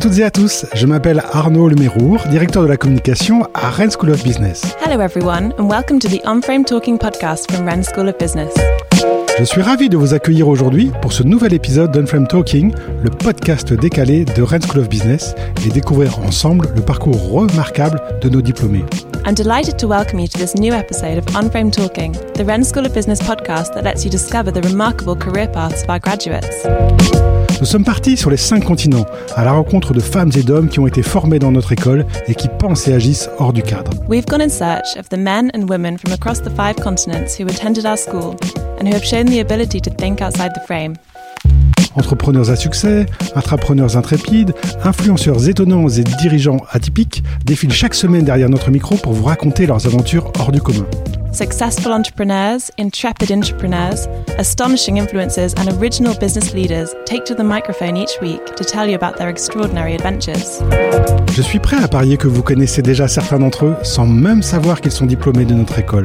toutes et à tous, je m'appelle Arnaud Lemérour, directeur de la communication à Rennes School of Business. Hello everyone and welcome to the On-Frame Talking podcast from Rennes School of Business. Je suis ravi de vous accueillir aujourd'hui pour ce nouvel épisode d'Unframe Talking, le podcast décalé de Rennes School of Business, et découvrir ensemble le parcours remarquable de nos diplômés. I'm delighted to welcome you to this new episode of Unframe Talking, the Rennes School of Business podcast that lets you discover the remarkable career paths of our graduates. Nous sommes partis sur les cinq continents, à la rencontre de femmes et d'hommes qui ont été formés dans notre école et qui pensent et agissent hors du cadre. We've gone in search of the men and women from across the five continents who attended our school and who have shown the ability to think outside the frame. Entrepreneurs à succès, intrapreneurs intrépides, influenceurs étonnants et dirigeants atypiques défilent chaque semaine derrière notre micro pour vous raconter leurs aventures hors du commun. Successful entrepreneurs, intrepid entrepreneurs, astonishing influencers, and original business leaders take to the microphone each week to tell you about their extraordinary adventures. Je suis prêt à parier que vous connaissez déjà certains d'entre eux sans même savoir qu'ils sont diplômés de notre école.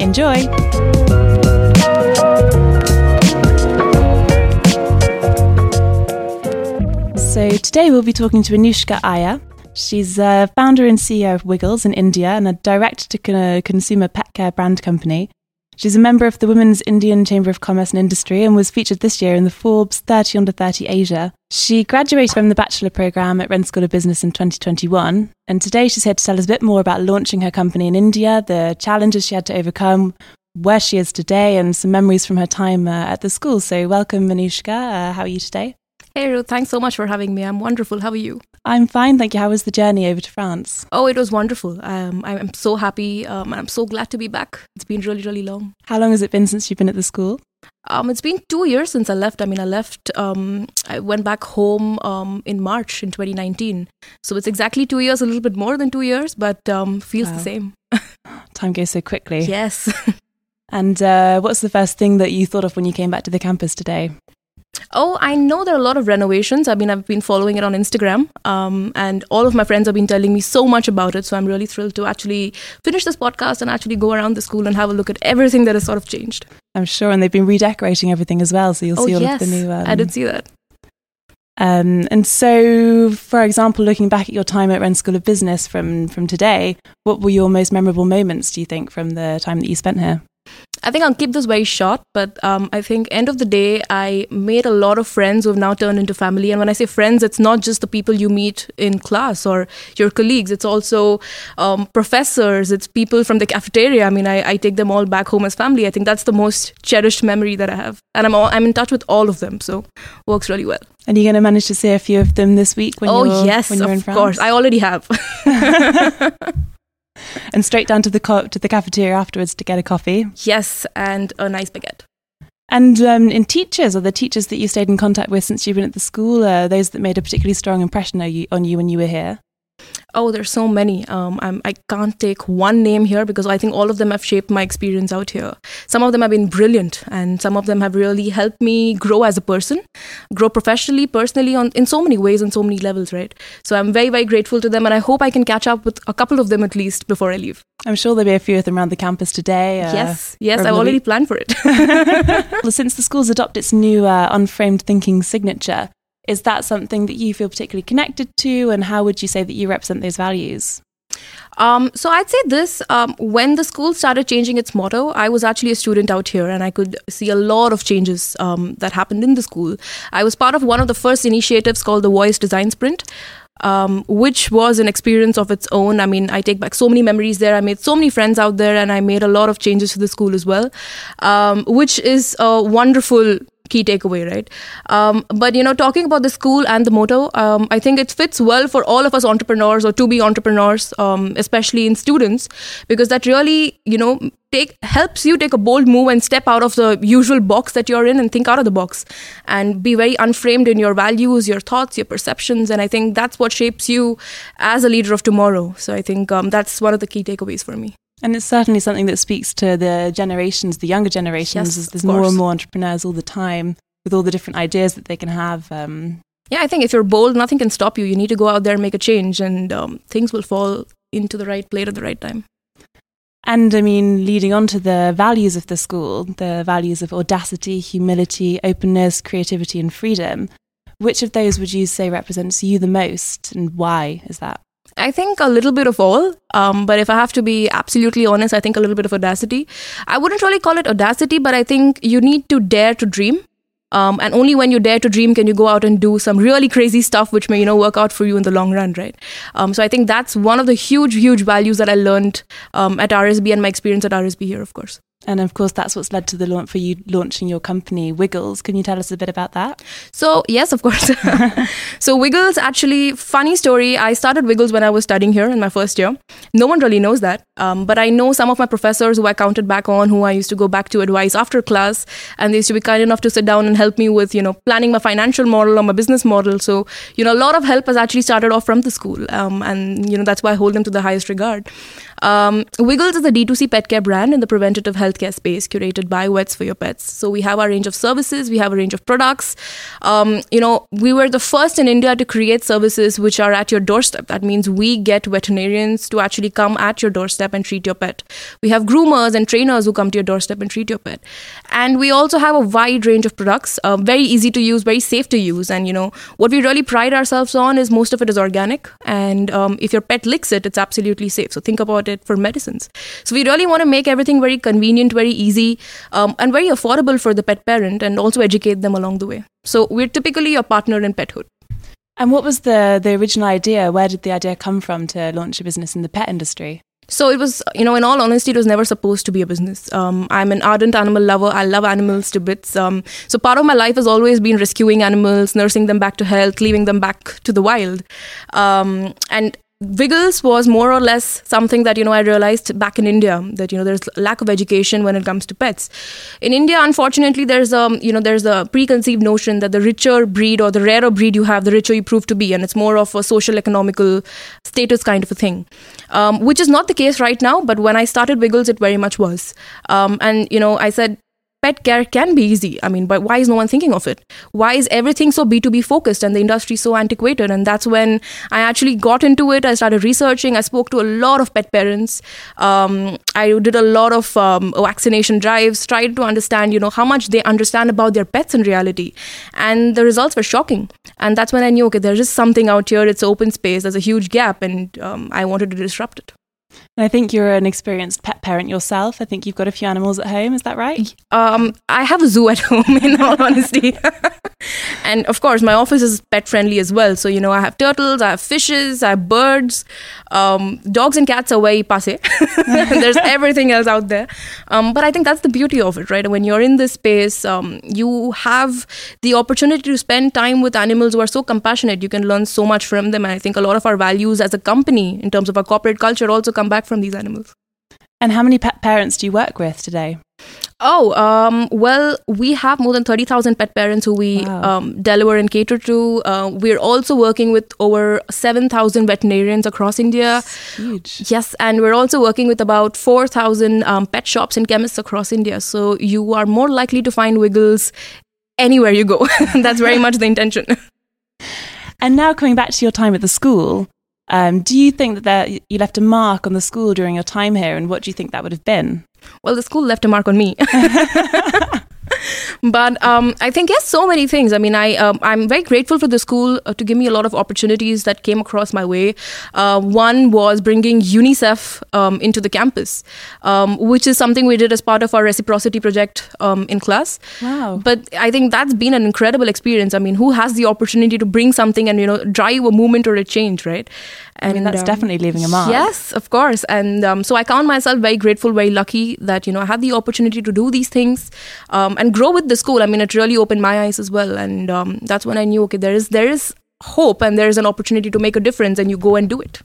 Enjoy! So today we'll be talking to Anushka Iyer. She's a founder and CEO of Wiggles in India and a director to consumer pet care brand company. She's a member of the Women's Indian Chamber of Commerce and Industry and was featured this year in the Forbes 30 Under 30 Asia. She graduated from the Bachelor Programme at Rennes School of Business in 2021, and today she's here to tell us a bit more about launching her company in India, the challenges she had to overcome, where she is today, and some memories from her time uh, at the school. So, welcome, Anushka. Uh, how are you today? Hey, Ruth, thanks so much for having me. I'm wonderful. How are you? I'm fine, thank you. How was the journey over to France? Oh, it was wonderful. Um, I'm so happy. Um, I'm so glad to be back. It's been really, really long. How long has it been since you've been at the school? Um, it's been two years since I left. I mean, I left, um, I went back home um, in March in 2019. So it's exactly two years, a little bit more than two years, but um, feels wow. the same. Time goes so quickly. Yes. and uh, what's the first thing that you thought of when you came back to the campus today? Oh, I know there are a lot of renovations. I mean, I've been following it on Instagram, um, and all of my friends have been telling me so much about it. So I'm really thrilled to actually finish this podcast and actually go around the school and have a look at everything that has sort of changed. I'm sure, and they've been redecorating everything as well. So you'll oh, see all yes. of the new. Um, I did see that. Um, and so, for example, looking back at your time at Rennes School of Business from from today, what were your most memorable moments? Do you think from the time that you spent here? I think I'll keep this very short, but um, I think end of the day, I made a lot of friends who have now turned into family. And when I say friends, it's not just the people you meet in class or your colleagues. It's also um, professors. It's people from the cafeteria. I mean, I, I, take them all back home as family. I think that's the most cherished memory that I have, and I'm all, I'm in touch with all of them. So works really well. And you're going to manage to see a few of them this week when oh, you're yes, when you're of in France. course. I already have. and straight down to the co- to the cafeteria afterwards to get a coffee. Yes, and a nice baguette. And um, in teachers, are the teachers that you stayed in contact with since you've been at the school, uh, those that made a particularly strong impression on you, on you when you were here? Oh, there's so many. Um, I'm, I can't take one name here because I think all of them have shaped my experience out here. Some of them have been brilliant, and some of them have really helped me grow as a person, grow professionally, personally, on in so many ways and so many levels. Right. So I'm very, very grateful to them, and I hope I can catch up with a couple of them at least before I leave. I'm sure there'll be a few of them around the campus today. Uh, yes, yes, I've already planned for it. well, since the school's adopted its new uh, unframed thinking signature, is that something that you feel particularly connected to, and how would you say that you represent those values? Um, so I'd say this: um, when the school started changing its motto, I was actually a student out here, and I could see a lot of changes um, that happened in the school. I was part of one of the first initiatives called the Voice Design Sprint. Um, which was an experience of its own. I mean, I take back so many memories there. I made so many friends out there, and I made a lot of changes to the school as well, um, which is a wonderful key takeaway, right? Um, but you know, talking about the school and the motto, um, I think it fits well for all of us entrepreneurs or to be entrepreneurs, um, especially in students, because that really, you know, take helps you take a bold move and step out of the usual box that you're in and think out of the box and be very unframed in your values, your thoughts, your perceptions, and I think that's what shapes you as a leader of tomorrow. So I think um, that's one of the key takeaways for me. And it's certainly something that speaks to the generations, the younger generations. Yes, There's more and more entrepreneurs all the time with all the different ideas that they can have. Um, Yeah, I think if you're bold, nothing can stop you. You need to go out there and make a change, and um, things will fall into the right plate at the right time. and I mean, leading on to the values of the school, the values of audacity, humility, openness, creativity, and freedom. Which of those would you say represents you the most, and why is that? I think a little bit of all. Um, but if I have to be absolutely honest, I think a little bit of audacity. I wouldn't really call it audacity, but I think you need to dare to dream. Um, and only when you dare to dream can you go out and do some really crazy stuff, which may you know work out for you in the long run, right? Um, so I think that's one of the huge, huge values that I learned um, at RSB and my experience at RSB here, of course. And of course, that's what's led to the launch for you launching your company, Wiggles. Can you tell us a bit about that? So yes, of course. so Wiggles, actually, funny story. I started Wiggles when I was studying here in my first year. No one really knows that, um, but I know some of my professors who I counted back on, who I used to go back to advise after class, and they used to be kind enough to sit down and help me with, you know, planning my financial model or my business model. So you know, a lot of help has actually started off from the school, um, and you know that's why I hold them to the highest regard. Um, Wiggles is a D2C pet care brand in the preventative healthcare space, curated by Vets for Your Pets. So we have our range of services, we have a range of products. Um, you know, we were the first in India to create services which are at your doorstep. That means we get veterinarians to actually come at your doorstep and treat your pet. We have groomers and trainers who come to your doorstep and treat your pet. And we also have a wide range of products, uh, very easy to use, very safe to use. And you know, what we really pride ourselves on is most of it is organic. And um, if your pet licks it, it's absolutely safe. So think about it for medicines. So we really want to make everything very convenient, very easy, um, and very affordable for the pet parent, and also educate them along the way. So we're typically a partner in pethood. And what was the, the original idea? Where did the idea come from to launch a business in the pet industry? So it was, you know, in all honesty, it was never supposed to be a business. Um, I'm an ardent animal lover. I love animals to bits. Um, so part of my life has always been rescuing animals, nursing them back to health, leaving them back to the wild. Um, and Wiggles was more or less something that you know I realized back in India that you know there's lack of education when it comes to pets. In India, unfortunately, there's a you know there's a preconceived notion that the richer breed or the rarer breed you have, the richer you prove to be, and it's more of a social economical status kind of a thing, um, which is not the case right now. But when I started Wiggles, it very much was, um, and you know I said pet care can be easy. I mean, but why is no one thinking of it? Why is everything so B2B focused and the industry so antiquated? And that's when I actually got into it. I started researching. I spoke to a lot of pet parents. Um, I did a lot of um, vaccination drives, tried to understand, you know, how much they understand about their pets in reality. And the results were shocking. And that's when I knew, okay, there's something out here. It's open space. There's a huge gap. And um, I wanted to disrupt it. I think you're an experienced pet parent yourself. I think you've got a few animals at home. Is that right? Um, I have a zoo at home, in all honesty. and of course, my office is pet friendly as well. So, you know, I have turtles, I have fishes, I have birds. Um, dogs and cats are very passe. There's everything else out there. Um, but I think that's the beauty of it, right? When you're in this space, um, you have the opportunity to spend time with animals who are so compassionate. You can learn so much from them. And I think a lot of our values as a company, in terms of our corporate culture, also come back from these animals. And how many pet parents do you work with today? Oh, um, well, we have more than 30,000 pet parents who we Wow. um, deliver and cater to. Uh, we're also working with over 7,000 veterinarians across India. Huge. Yes, and we're also working with about 4,000 um, pet shops and chemists across India. So you are more likely to find Wiggles anywhere you go. That's very much the intention. And now coming back to your time at the school, um, do you think that there, you left a mark on the school during your time here, and what do you think that would have been? Well, the school left a mark on me. but um, I think yes, so many things. I mean, I um, I'm very grateful for the school uh, to give me a lot of opportunities that came across my way. Uh, one was bringing UNICEF um, into the campus, um, which is something we did as part of our reciprocity project um, in class. Wow. But I think that's been an incredible experience. I mean, who has the opportunity to bring something and you know drive a movement or a change, right? I mean, that's um, definitely leaving a mark. Yes, of course. And um, so I count myself very grateful, very lucky that, you know, I had the opportunity to do these things um, and grow with the school, I mean, it really opened my eyes as well, and um, that's when I knew, okay, there is there is hope and there is an opportunity to make a difference, and you go and do it.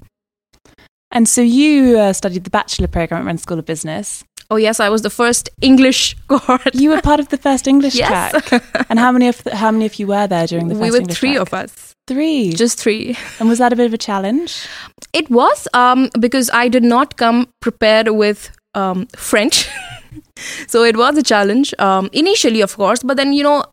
And so you uh, studied the bachelor program at Rennes School of Business. Oh yes, I was the first English cohort. You were part of the first English Yes. track. And how many of the, how many of you were there during the first we were English three track? of us, Three. just three. and was that a bit of a challenge? It was um, because I did not come prepared with um, French. so it was a challenge um, initially, of course, but then, you know,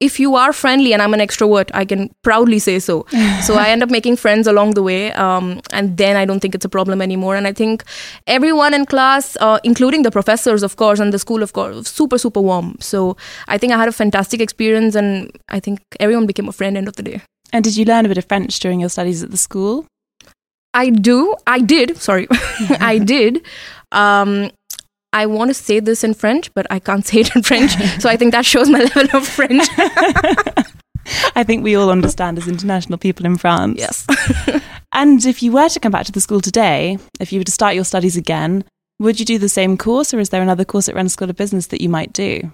if you are friendly and I'm an extrovert, I can proudly say so. so I end up making friends along the way, um, and then I don't think it's a problem anymore. And I think everyone in class, uh, including the professors, of course, and the school, of course, super super warm. So I think I had a fantastic experience, and I think everyone became a friend end of the day. And did you learn a bit of French during your studies at the school? I do. I did. Sorry, I did. Um, I want to say this in French, but I can't say it in French. so I think that shows my level of French. I think we all understand as international people in France. yes. And if you were to come back to the school today, if you were to start your studies again, would you do the same course or is there another course at Rennes School of Business that you might do?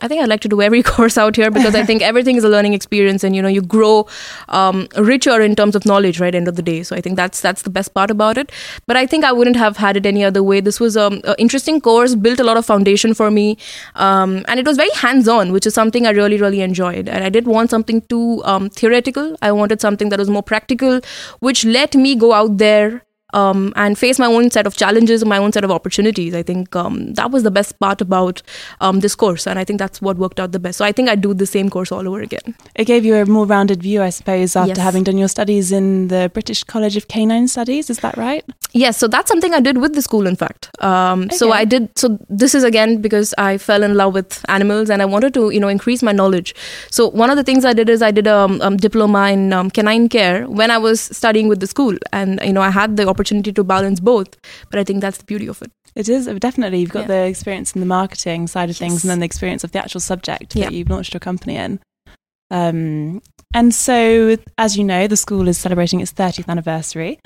I think I'd like to do every course out here because I think everything is a learning experience, and you know you grow um, richer in terms of knowledge. Right, end of the day. So I think that's that's the best part about it. But I think I wouldn't have had it any other way. This was um, an interesting course, built a lot of foundation for me, um, and it was very hands-on, which is something I really really enjoyed. And I did want something too um, theoretical. I wanted something that was more practical, which let me go out there um, and face my own set of challenges and my own set of opportunities. I think um, that was the best part about um, this course, and I think that's what worked out the best. So I think I'd do the same course all over again. It gave you a more rounded view, I suppose, after Yes. having done your studies in the British College of Canine Studies. Is that right? Yes, so that's something I did with the school, in fact. Um, So I did. So this is again because I fell in love with animals and I wanted to, you know, increase my knowledge. So one of the things I did is I did a um, um, diploma in um, canine care when I was studying with the school, and you know I had the opportunity to balance both. But I think that's the beauty of it. It is definitely. You've got Yeah. the experience in the marketing side of things Yes. and then the experience of the actual subject Yeah. that you've launched your company in. Um, and so, as you know, the school is celebrating its 30th anniversary.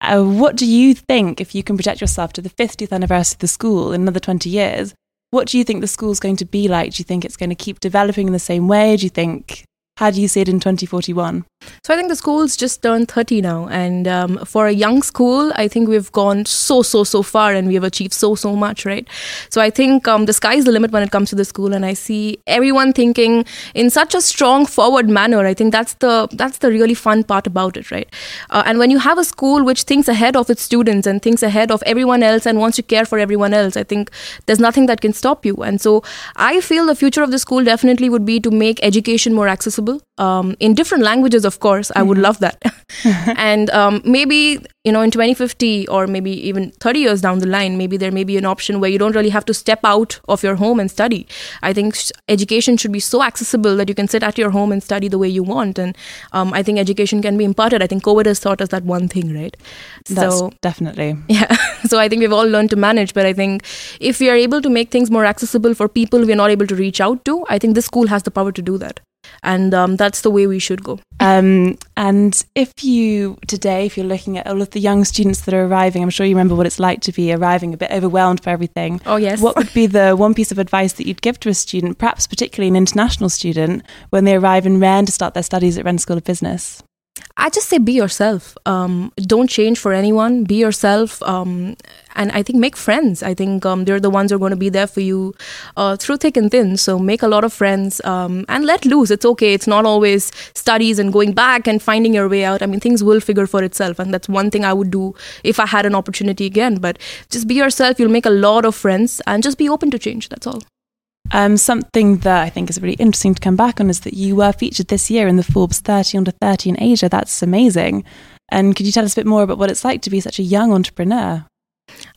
Uh, what do you think, if you can project yourself to the 50th anniversary of the school in another 20 years, what do you think the school's going to be like? Do you think it's going to keep developing in the same way? Do you think, how do you see it in 2041? So I think the school's just turned 30 now, and um, for a young school, I think we've gone so so so far, and we have achieved so so much, right? So I think um, the sky is the limit when it comes to the school, and I see everyone thinking in such a strong forward manner. I think that's the that's the really fun part about it, right? Uh, and when you have a school which thinks ahead of its students and thinks ahead of everyone else and wants to care for everyone else, I think there's nothing that can stop you. And so I feel the future of the school definitely would be to make education more accessible um, in different languages, of course. I would love that. and um, maybe, you know, in 2050 or maybe even 30 years down the line, maybe there may be an option where you don't really have to step out of your home and study. I think sh- education should be so accessible that you can sit at your home and study the way you want. And um, I think education can be imparted. I think COVID has taught us that one thing, right? That's so definitely. yeah so i think we've all learned to manage but i think if we are able to make things more accessible for people we're not able to reach out to i think this school has the power to do that and um, that's the way we should go Um, and if you today, if you're looking at all of the young students that are arriving, I'm sure you remember what it's like to be arriving a bit overwhelmed by everything. oh yes What would be the one piece of advice that you'd give to a student, perhaps particularly an international student, when they arrive in Rennes to start their studies at Rennes School of Business? I just say be yourself. Um, don't change for anyone. Be yourself, um, and I think make friends. I think um, they're the ones who are going to be there for you uh, through thick and thin. So make a lot of friends um, and let loose. It's okay. It's not always studies and going back and finding your way out. I mean, things will figure for itself, and that's one thing I would do if I had an opportunity again. But just be yourself. You'll make a lot of friends, and just be open to change. That's all. Um, something that I think is really interesting to come back on is that you were featured this year in the Forbes 30 under 30 in Asia. That's amazing. And could you tell us a bit more about what it's like to be such a young entrepreneur?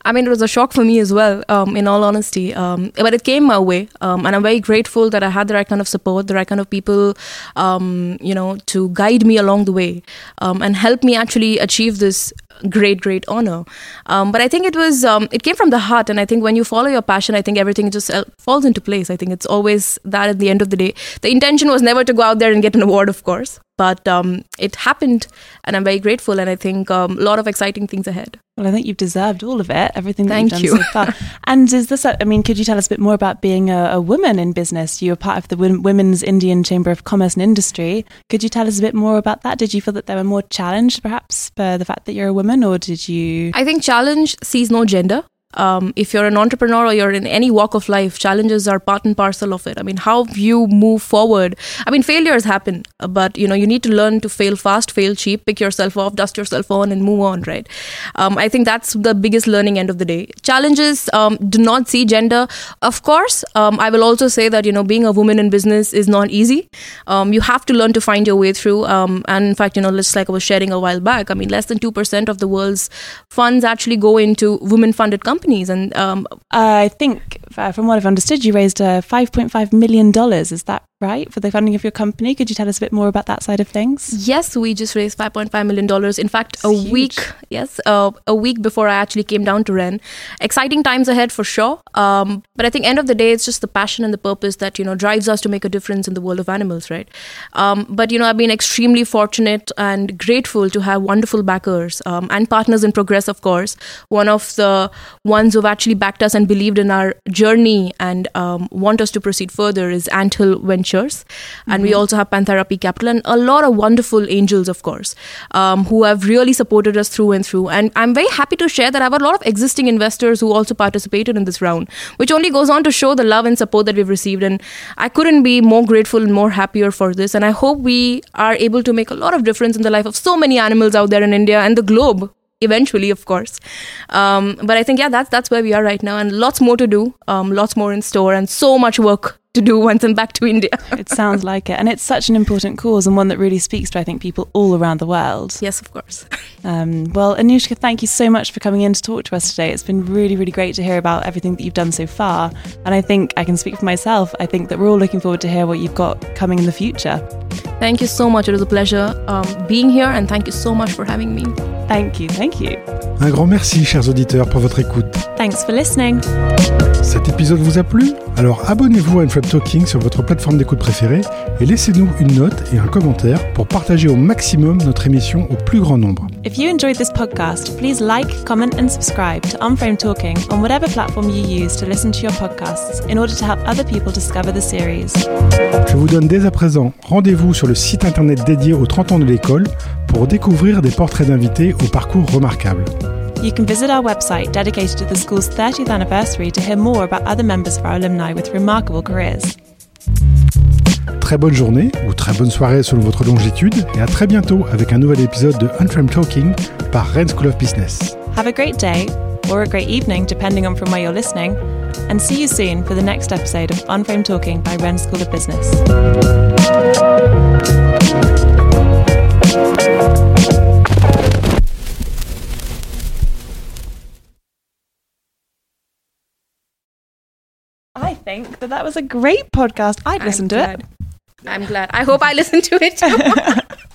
I mean, it was a shock for me as well, um, in all honesty. Um, but it came my way, um, and I'm very grateful that I had the right kind of support, the right kind of people, um, you know, to guide me along the way um, and help me actually achieve this great, great honor. Um, but I think it was, um, it came from the heart, and I think when you follow your passion, I think everything just uh, falls into place. I think it's always that at the end of the day. The intention was never to go out there and get an award, of course. But um, it happened, and I'm very grateful. And I think um, a lot of exciting things ahead. Well, I think you've deserved all of it, everything that Thank you've you. done so far. and is this, a, I mean, could you tell us a bit more about being a, a woman in business? You were part of the Wom- Women's Indian Chamber of Commerce and Industry. Could you tell us a bit more about that? Did you feel that there were more challenged, perhaps, for the fact that you're a woman, or did you? I think challenge sees no gender. Um, if you're an entrepreneur or you're in any walk of life, challenges are part and parcel of it. I mean, how you move forward. I mean, failures happen, but you know you need to learn to fail fast, fail cheap, pick yourself off, dust yourself on, and move on. Right? Um, I think that's the biggest learning end of the day. Challenges um, do not see gender. Of course, um, I will also say that you know being a woman in business is not easy. Um, you have to learn to find your way through. Um, and in fact, you know, just like I was sharing a while back, I mean, less than two percent of the world's funds actually go into women-funded companies, and um, I think, uh, from what I've understood, you raised uh, $5.5 million. Is that right? For the funding of your company? Could you tell us a bit more about that side of things? Yes, we just raised 5.5 million dollars. In fact, a huge. week, yes, uh, a week before I actually came down to Rennes. Exciting times ahead for sure. Um, but I think end of the day, it's just the passion and the purpose that you know drives us to make a difference in the world of animals, right? Um, but you know, I've been extremely fortunate and grateful to have wonderful backers um, and partners in progress. Of course, one of the ones who've actually backed us and believed in our journey and um, want us to proceed further is Anthill Ventures, and we also have Pantherapy Capital and a lot of wonderful angels, of course, um, who have really supported us through and through. And I'm very happy to share that I have a lot of existing investors who also participated in this round, which only goes on to show the love and support that we've received. And I couldn't be more grateful and more happier for this. And I hope we are able to make a lot of difference in the life of so many animals out there in India and the globe eventually of course um, but i think yeah that's that's where we are right now and lots more to do um, lots more in store and so much work to do once i'm back to india It sounds like it. And it's such an important cause and one that really speaks to, I think, people all around the world. yes of course Um, well, Anushka, thank you so much for coming in to talk to us today. It's been really, really great to hear about everything that you've done so far. And I think I can speak for myself. I think that we're all looking forward to hear what you've got coming in the future. thank you so much it was a pleasure um, being here and thank you so much for having me Thank you. Thank you. Un grand merci, chers auditeurs, pour votre écoute. Thanks for listening. Cet épisode vous a plu? Alors abonnez-vous à Unframe Talking sur votre plateforme d'écoute préférée et laissez-nous une note et un commentaire pour partager au maximum notre émission au plus grand nombre. If you enjoyed this podcast, please like, comment, and subscribe to Unframe Talking on whatever platform you use to listen to your podcasts in order to help other people discover the series. Je vous donne dès à présent rendez-vous sur le site internet dédié aux 30 ans de l'école pour découvrir des portraits d'invités au parcours remarquable. You can visit our website dedicated to the school's 30th anniversary to hear more about other members of our alumni with remarkable careers. Très bonne journée ou très bonne soirée selon votre longitude et à très bientôt avec un nouvel épisode de Unframe Talking par Rennes School of Business. Have a great day or a great evening, depending on from where you're listening, and see you soon for the next episode of Unframe Talking by Rennes School of Business. Think that that was a great podcast. I'd listen I'm to glad. i'm glad i hope i listen to it.